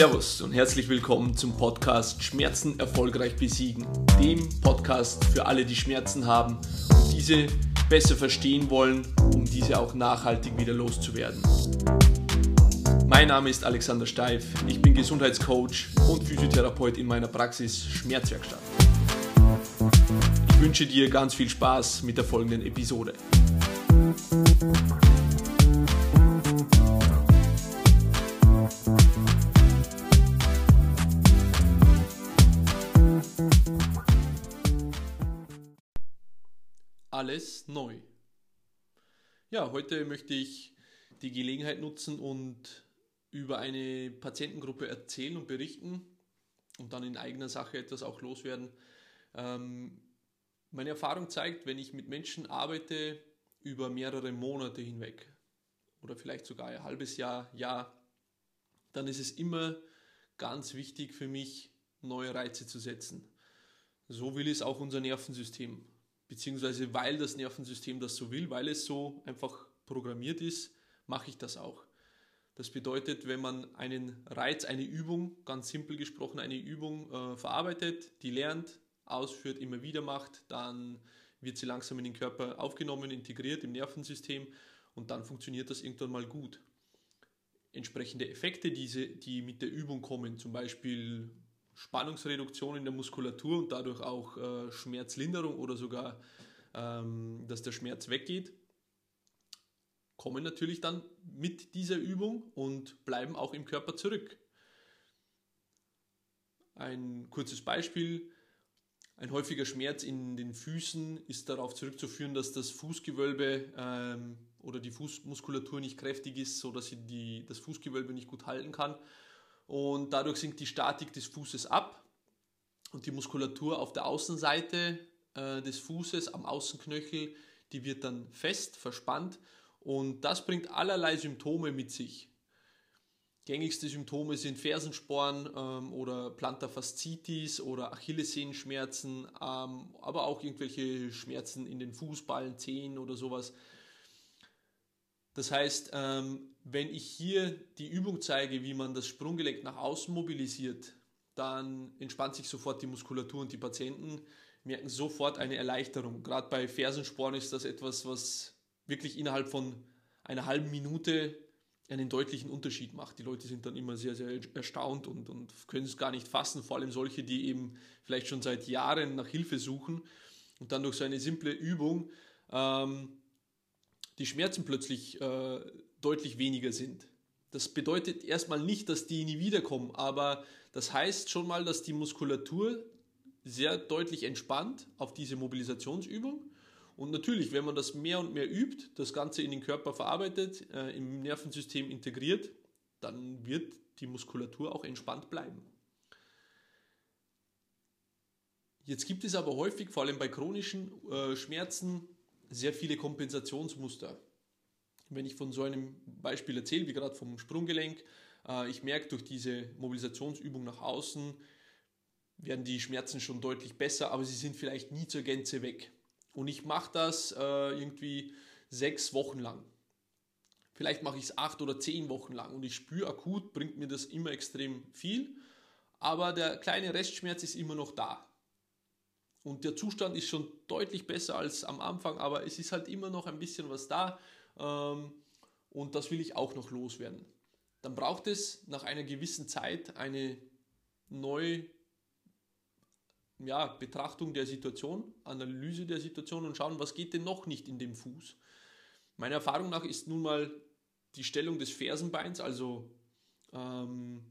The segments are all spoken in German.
Servus und herzlich willkommen zum Podcast Schmerzen erfolgreich besiegen, dem Podcast für alle, die Schmerzen haben und diese besser verstehen wollen, um diese auch nachhaltig wieder loszuwerden. Mein Name ist Alexander Steif, ich bin Gesundheitscoach und Physiotherapeut in meiner Praxis Schmerzwerkstatt. Ich wünsche dir ganz viel Spaß mit der folgenden Episode. Alles neu. Ja, heute möchte ich die Gelegenheit nutzen und über eine Patientengruppe erzählen und berichten und dann in eigener Sache etwas auch loswerden. Ähm, meine Erfahrung zeigt, wenn ich mit Menschen arbeite über mehrere Monate hinweg oder vielleicht sogar ein halbes Jahr, Jahr, dann ist es immer ganz wichtig für mich, neue Reize zu setzen. So will es auch unser Nervensystem beziehungsweise weil das Nervensystem das so will, weil es so einfach programmiert ist, mache ich das auch. Das bedeutet, wenn man einen Reiz, eine Übung, ganz simpel gesprochen, eine Übung äh, verarbeitet, die lernt, ausführt, immer wieder macht, dann wird sie langsam in den Körper aufgenommen, integriert im Nervensystem und dann funktioniert das irgendwann mal gut. Entsprechende Effekte, diese, die mit der Übung kommen, zum Beispiel Spannungsreduktion in der Muskulatur und dadurch auch äh, Schmerzlinderung oder sogar, ähm, dass der Schmerz weggeht, kommen natürlich dann mit dieser Übung und bleiben auch im Körper zurück. Ein kurzes Beispiel. Ein häufiger Schmerz in den Füßen ist darauf zurückzuführen, dass das Fußgewölbe ähm, oder die Fußmuskulatur nicht kräftig ist, sodass sie die, das Fußgewölbe nicht gut halten kann und dadurch sinkt die Statik des Fußes ab und die Muskulatur auf der Außenseite äh, des Fußes am Außenknöchel, die wird dann fest, verspannt und das bringt allerlei Symptome mit sich. Gängigste Symptome sind Fersensporn ähm, oder Plantarfaszitis oder Achillessehenschmerzen, ähm, aber auch irgendwelche Schmerzen in den Fußballen, Zehen oder sowas. Das heißt, ähm, wenn ich hier die Übung zeige, wie man das Sprunggelenk nach außen mobilisiert, dann entspannt sich sofort die Muskulatur und die Patienten merken sofort eine Erleichterung. Gerade bei Fersensporn ist das etwas, was wirklich innerhalb von einer halben Minute einen deutlichen Unterschied macht. Die Leute sind dann immer sehr, sehr erstaunt und, und können es gar nicht fassen, vor allem solche, die eben vielleicht schon seit Jahren nach Hilfe suchen und dann durch so eine simple Übung ähm, die Schmerzen plötzlich äh, deutlich weniger sind. Das bedeutet erstmal nicht, dass die nie wiederkommen, aber das heißt schon mal, dass die Muskulatur sehr deutlich entspannt auf diese Mobilisationsübung. Und natürlich, wenn man das mehr und mehr übt, das Ganze in den Körper verarbeitet, äh, im Nervensystem integriert, dann wird die Muskulatur auch entspannt bleiben. Jetzt gibt es aber häufig, vor allem bei chronischen äh, Schmerzen, sehr viele Kompensationsmuster. Wenn ich von so einem Beispiel erzähle, wie gerade vom Sprunggelenk, äh, ich merke durch diese Mobilisationsübung nach außen, werden die Schmerzen schon deutlich besser, aber sie sind vielleicht nie zur Gänze weg. Und ich mache das äh, irgendwie sechs Wochen lang. Vielleicht mache ich es acht oder zehn Wochen lang und ich spüre akut, bringt mir das immer extrem viel, aber der kleine Restschmerz ist immer noch da. Und der Zustand ist schon deutlich besser als am Anfang, aber es ist halt immer noch ein bisschen was da ähm, und das will ich auch noch loswerden. Dann braucht es nach einer gewissen Zeit eine neue ja, Betrachtung der Situation, Analyse der Situation und schauen, was geht denn noch nicht in dem Fuß. Meiner Erfahrung nach ist nun mal die Stellung des Fersenbeins, also ähm,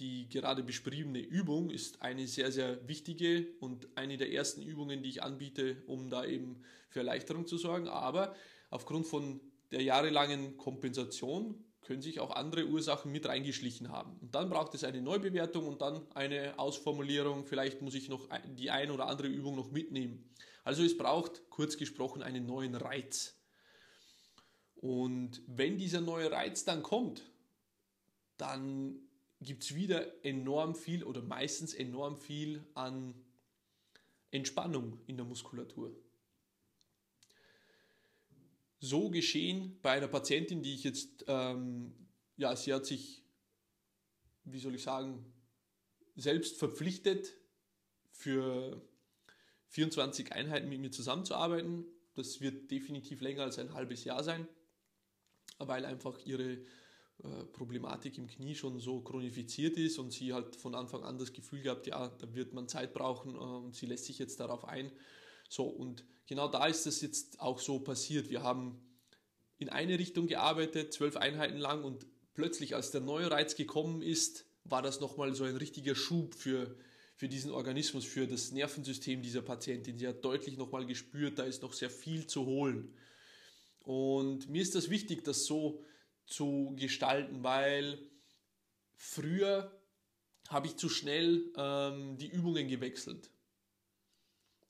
die gerade beschriebene Übung ist eine sehr, sehr wichtige und eine der ersten Übungen, die ich anbiete, um da eben für Erleichterung zu sorgen. Aber aufgrund von der jahrelangen Kompensation können sich auch andere Ursachen mit reingeschlichen haben. Und dann braucht es eine Neubewertung und dann eine Ausformulierung. Vielleicht muss ich noch die ein oder andere Übung noch mitnehmen. Also es braucht kurz gesprochen einen neuen Reiz. Und wenn dieser neue Reiz dann kommt, dann gibt es wieder enorm viel oder meistens enorm viel an Entspannung in der Muskulatur. So geschehen bei einer Patientin, die ich jetzt, ähm, ja, sie hat sich wie soll ich sagen, selbst verpflichtet, für 24 Einheiten mit mir zusammenzuarbeiten. Das wird definitiv länger als ein halbes Jahr sein, weil einfach ihre Problematik im Knie schon so chronifiziert ist und sie halt von Anfang an das Gefühl gehabt, ja, da wird man Zeit brauchen äh, und sie lässt sich jetzt darauf ein. So, und genau da ist es jetzt auch so passiert. Wir haben in eine Richtung gearbeitet, zwölf Einheiten lang und plötzlich, als der neue Reiz gekommen ist, war das nochmal so ein richtiger Schub für, für diesen Organismus, für das Nervensystem dieser Patientin. Sie hat deutlich nochmal gespürt, da ist noch sehr viel zu holen. Und mir ist das wichtig, das so zu gestalten, weil früher habe ich zu schnell ähm, die Übungen gewechselt.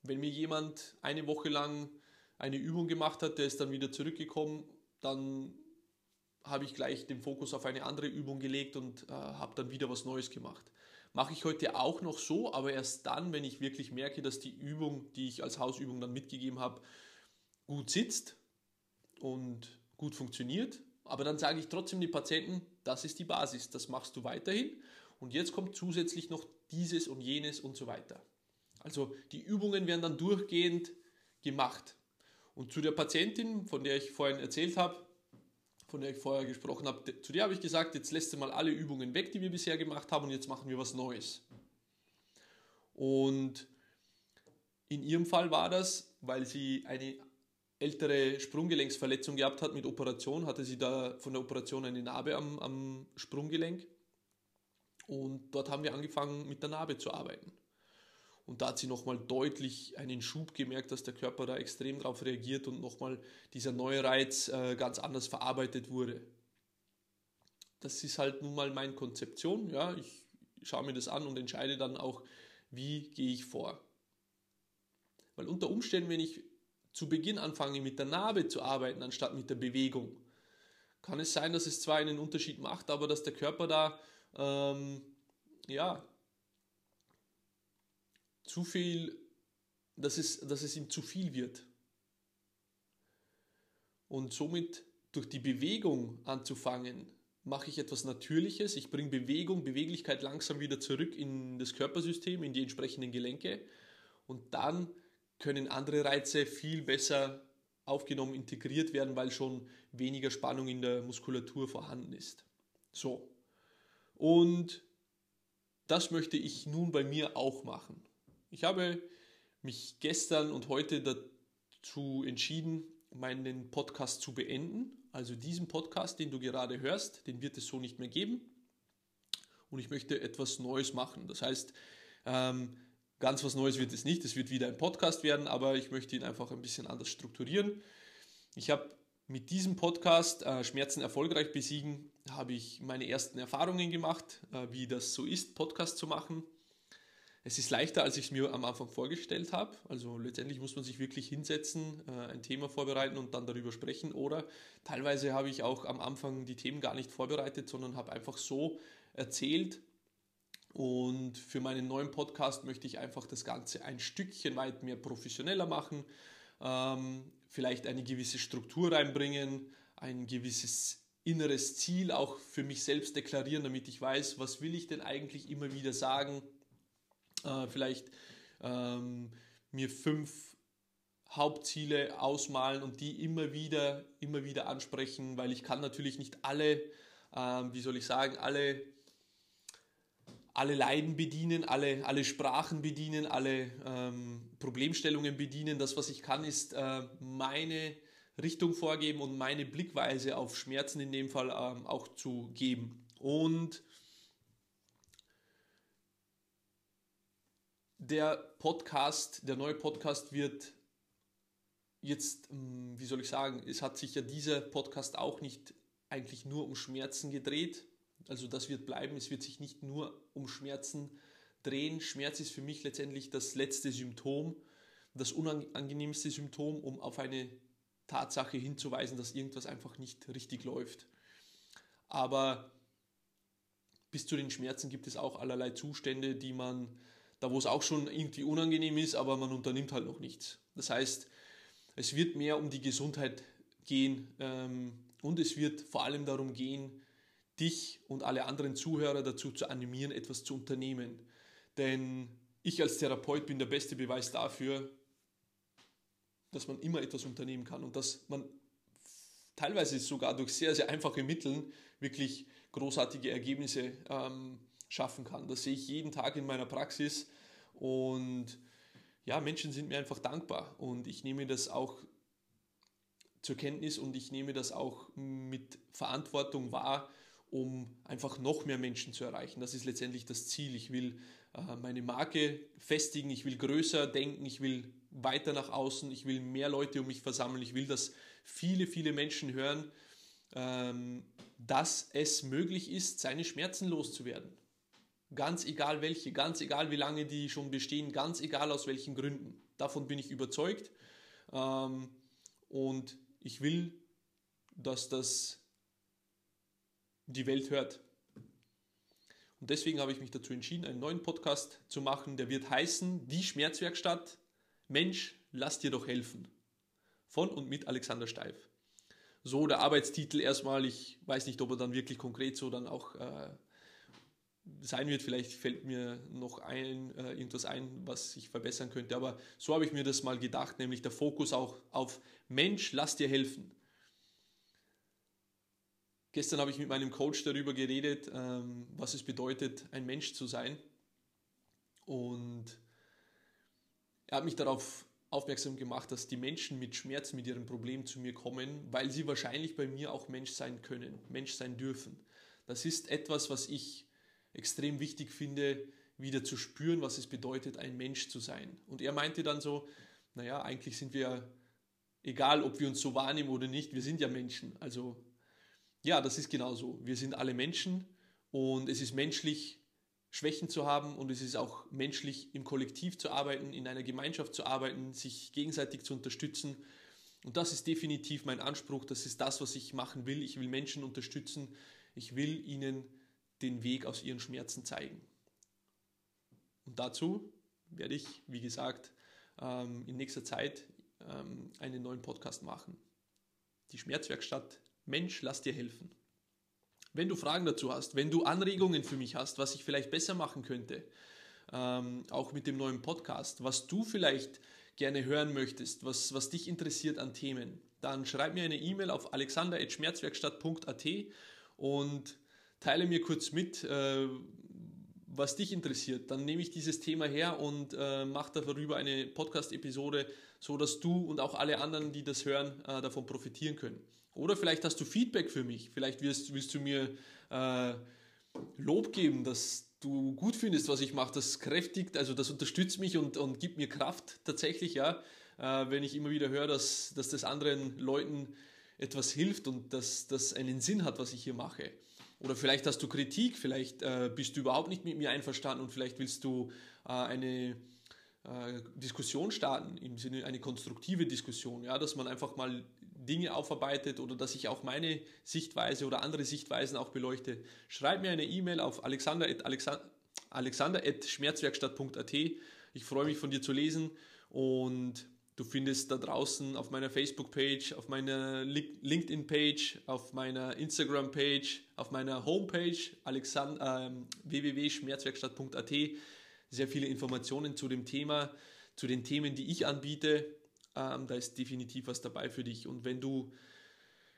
Wenn mir jemand eine Woche lang eine Übung gemacht hat, der ist dann wieder zurückgekommen, dann habe ich gleich den Fokus auf eine andere Übung gelegt und äh, habe dann wieder was Neues gemacht. Mache ich heute auch noch so, aber erst dann, wenn ich wirklich merke, dass die Übung, die ich als Hausübung dann mitgegeben habe, gut sitzt und gut funktioniert, aber dann sage ich trotzdem den Patienten, das ist die Basis, das machst du weiterhin. Und jetzt kommt zusätzlich noch dieses und jenes und so weiter. Also die Übungen werden dann durchgehend gemacht. Und zu der Patientin, von der ich vorhin erzählt habe, von der ich vorher gesprochen habe, zu der habe ich gesagt, jetzt lässt du mal alle Übungen weg, die wir bisher gemacht haben und jetzt machen wir was Neues. Und in ihrem Fall war das, weil sie eine ältere Sprunggelenksverletzung gehabt hat mit Operation, hatte sie da von der Operation eine Narbe am, am Sprunggelenk. Und dort haben wir angefangen mit der Narbe zu arbeiten. Und da hat sie nochmal deutlich einen Schub gemerkt, dass der Körper da extrem darauf reagiert und nochmal dieser neue Reiz äh, ganz anders verarbeitet wurde. Das ist halt nun mal meine Konzeption. Ja? Ich schaue mir das an und entscheide dann auch, wie gehe ich vor. Weil unter Umständen, wenn ich zu Beginn anfange mit der Narbe zu arbeiten, anstatt mit der Bewegung, kann es sein, dass es zwar einen Unterschied macht, aber dass der Körper da ähm, ja, zu viel, dass es, dass es ihm zu viel wird. Und somit durch die Bewegung anzufangen, mache ich etwas Natürliches. Ich bringe Bewegung, Beweglichkeit langsam wieder zurück in das Körpersystem, in die entsprechenden Gelenke. Und dann können andere Reize viel besser aufgenommen, integriert werden, weil schon weniger Spannung in der Muskulatur vorhanden ist. So. Und das möchte ich nun bei mir auch machen. Ich habe mich gestern und heute dazu entschieden, meinen Podcast zu beenden. Also diesen Podcast, den du gerade hörst, den wird es so nicht mehr geben. Und ich möchte etwas Neues machen. Das heißt, ähm, Ganz was Neues wird es nicht, es wird wieder ein Podcast werden, aber ich möchte ihn einfach ein bisschen anders strukturieren. Ich habe mit diesem Podcast äh, Schmerzen erfolgreich besiegen, habe ich meine ersten Erfahrungen gemacht, äh, wie das so ist, Podcast zu machen. Es ist leichter, als ich es mir am Anfang vorgestellt habe. Also letztendlich muss man sich wirklich hinsetzen, äh, ein Thema vorbereiten und dann darüber sprechen. Oder teilweise habe ich auch am Anfang die Themen gar nicht vorbereitet, sondern habe einfach so erzählt, und für meinen neuen Podcast möchte ich einfach das Ganze ein Stückchen weit mehr professioneller machen, ähm, vielleicht eine gewisse Struktur reinbringen, ein gewisses inneres Ziel auch für mich selbst deklarieren, damit ich weiß, was will ich denn eigentlich immer wieder sagen. Äh, vielleicht ähm, mir fünf Hauptziele ausmalen und die immer wieder, immer wieder ansprechen, weil ich kann natürlich nicht alle, äh, wie soll ich sagen, alle alle Leiden bedienen, alle, alle Sprachen bedienen, alle ähm, Problemstellungen bedienen. Das, was ich kann, ist äh, meine Richtung vorgeben und meine Blickweise auf Schmerzen in dem Fall ähm, auch zu geben. Und der Podcast, der neue Podcast wird jetzt, ähm, wie soll ich sagen, es hat sich ja dieser Podcast auch nicht eigentlich nur um Schmerzen gedreht, also das wird bleiben. Es wird sich nicht nur um Schmerzen drehen. Schmerz ist für mich letztendlich das letzte Symptom, das unangenehmste Symptom, um auf eine Tatsache hinzuweisen, dass irgendwas einfach nicht richtig läuft. Aber bis zu den Schmerzen gibt es auch allerlei Zustände, die man, da wo es auch schon irgendwie unangenehm ist, aber man unternimmt halt noch nichts. Das heißt, es wird mehr um die Gesundheit gehen ähm, und es wird vor allem darum gehen, dich und alle anderen Zuhörer dazu zu animieren, etwas zu unternehmen. Denn ich als Therapeut bin der beste Beweis dafür, dass man immer etwas unternehmen kann und dass man teilweise sogar durch sehr, sehr einfache Mittel wirklich großartige Ergebnisse ähm, schaffen kann. Das sehe ich jeden Tag in meiner Praxis und ja, Menschen sind mir einfach dankbar und ich nehme das auch zur Kenntnis und ich nehme das auch mit Verantwortung wahr, um einfach noch mehr Menschen zu erreichen. Das ist letztendlich das Ziel. Ich will äh, meine Marke festigen, ich will größer denken, ich will weiter nach außen, ich will mehr Leute um mich versammeln, ich will, dass viele, viele Menschen hören, ähm, dass es möglich ist, seine Schmerzen loszuwerden. Ganz egal welche, ganz egal wie lange die schon bestehen, ganz egal aus welchen Gründen. Davon bin ich überzeugt. Ähm, und ich will, dass das die Welt hört. Und deswegen habe ich mich dazu entschieden, einen neuen Podcast zu machen. Der wird heißen Die Schmerzwerkstatt. Mensch, lass dir doch helfen. Von und mit Alexander Steif. So der Arbeitstitel erstmal. Ich weiß nicht, ob er dann wirklich konkret so dann auch äh, sein wird. Vielleicht fällt mir noch ein, äh, irgendwas ein, was ich verbessern könnte. Aber so habe ich mir das mal gedacht, nämlich der Fokus auch auf Mensch, lass dir helfen. Gestern habe ich mit meinem Coach darüber geredet, ähm, was es bedeutet, ein Mensch zu sein. Und er hat mich darauf aufmerksam gemacht, dass die Menschen mit Schmerzen, mit ihren Problemen zu mir kommen, weil sie wahrscheinlich bei mir auch Mensch sein können, Mensch sein dürfen. Das ist etwas, was ich extrem wichtig finde, wieder zu spüren, was es bedeutet, ein Mensch zu sein. Und er meinte dann so, naja, eigentlich sind wir, egal ob wir uns so wahrnehmen oder nicht, wir sind ja Menschen. Also ja, das ist genauso. Wir sind alle Menschen und es ist menschlich, Schwächen zu haben und es ist auch menschlich, im Kollektiv zu arbeiten, in einer Gemeinschaft zu arbeiten, sich gegenseitig zu unterstützen. Und das ist definitiv mein Anspruch, das ist das, was ich machen will. Ich will Menschen unterstützen, ich will ihnen den Weg aus ihren Schmerzen zeigen. Und dazu werde ich, wie gesagt, ähm, in nächster Zeit ähm, einen neuen Podcast machen. Die Schmerzwerkstatt Mensch, lass dir helfen. Wenn du Fragen dazu hast, wenn du Anregungen für mich hast, was ich vielleicht besser machen könnte, ähm, auch mit dem neuen Podcast, was du vielleicht gerne hören möchtest, was, was dich interessiert an Themen, dann schreib mir eine E-Mail auf alexander.schmerzwerkstatt.at und teile mir kurz mit, äh, was dich interessiert. Dann nehme ich dieses Thema her und äh, mache darüber eine Podcast-Episode, so dass du und auch alle anderen, die das hören, äh, davon profitieren können. Oder vielleicht hast du Feedback für mich. Vielleicht wirst, willst du mir äh, Lob geben, dass du gut findest, was ich mache. Das kräftigt, also das unterstützt mich und, und gibt mir Kraft tatsächlich, ja. Äh, wenn ich immer wieder höre, dass, dass das anderen Leuten etwas hilft und dass das einen Sinn hat, was ich hier mache. Oder vielleicht hast du Kritik, vielleicht äh, bist du überhaupt nicht mit mir einverstanden und vielleicht willst du äh, eine äh, Diskussion starten, im Sinne eine konstruktive Diskussion, ja, dass man einfach mal Dinge aufarbeitet oder dass ich auch meine Sichtweise oder andere Sichtweisen auch beleuchte. Schreib mir eine E-Mail auf alexander.schmerzwerkstatt.at. Ich freue mich von dir zu lesen und Du findest da draußen auf meiner Facebook-Page, auf meiner LinkedIn-Page, auf meiner Instagram-Page, auf meiner Homepage äh, www.schmerzwerkstatt.at sehr viele Informationen zu dem Thema, zu den Themen, die ich anbiete. Ähm, da ist definitiv was dabei für dich. Und wenn du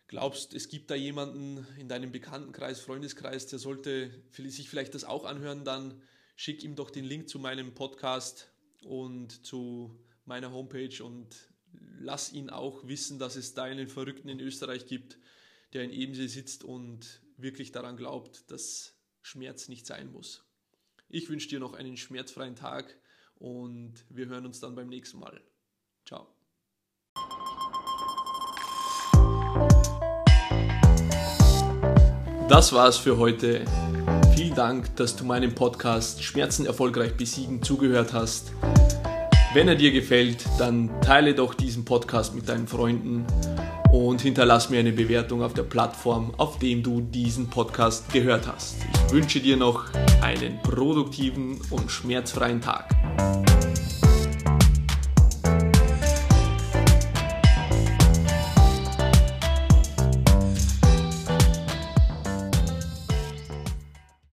glaubst, es gibt da jemanden in deinem Bekanntenkreis, Freundeskreis, der sollte sich vielleicht das auch anhören, dann schick ihm doch den Link zu meinem Podcast und zu meiner Homepage und lass ihn auch wissen, dass es da einen Verrückten in Österreich gibt, der in Ebensee sitzt und wirklich daran glaubt, dass Schmerz nicht sein muss. Ich wünsche dir noch einen schmerzfreien Tag und wir hören uns dann beim nächsten Mal. Ciao. Das war's für heute. Vielen Dank, dass du meinem Podcast Schmerzen erfolgreich besiegen zugehört hast. Wenn er dir gefällt, dann teile doch diesen Podcast mit deinen Freunden und hinterlass mir eine Bewertung auf der Plattform, auf dem du diesen Podcast gehört hast. Ich wünsche dir noch einen produktiven und schmerzfreien Tag.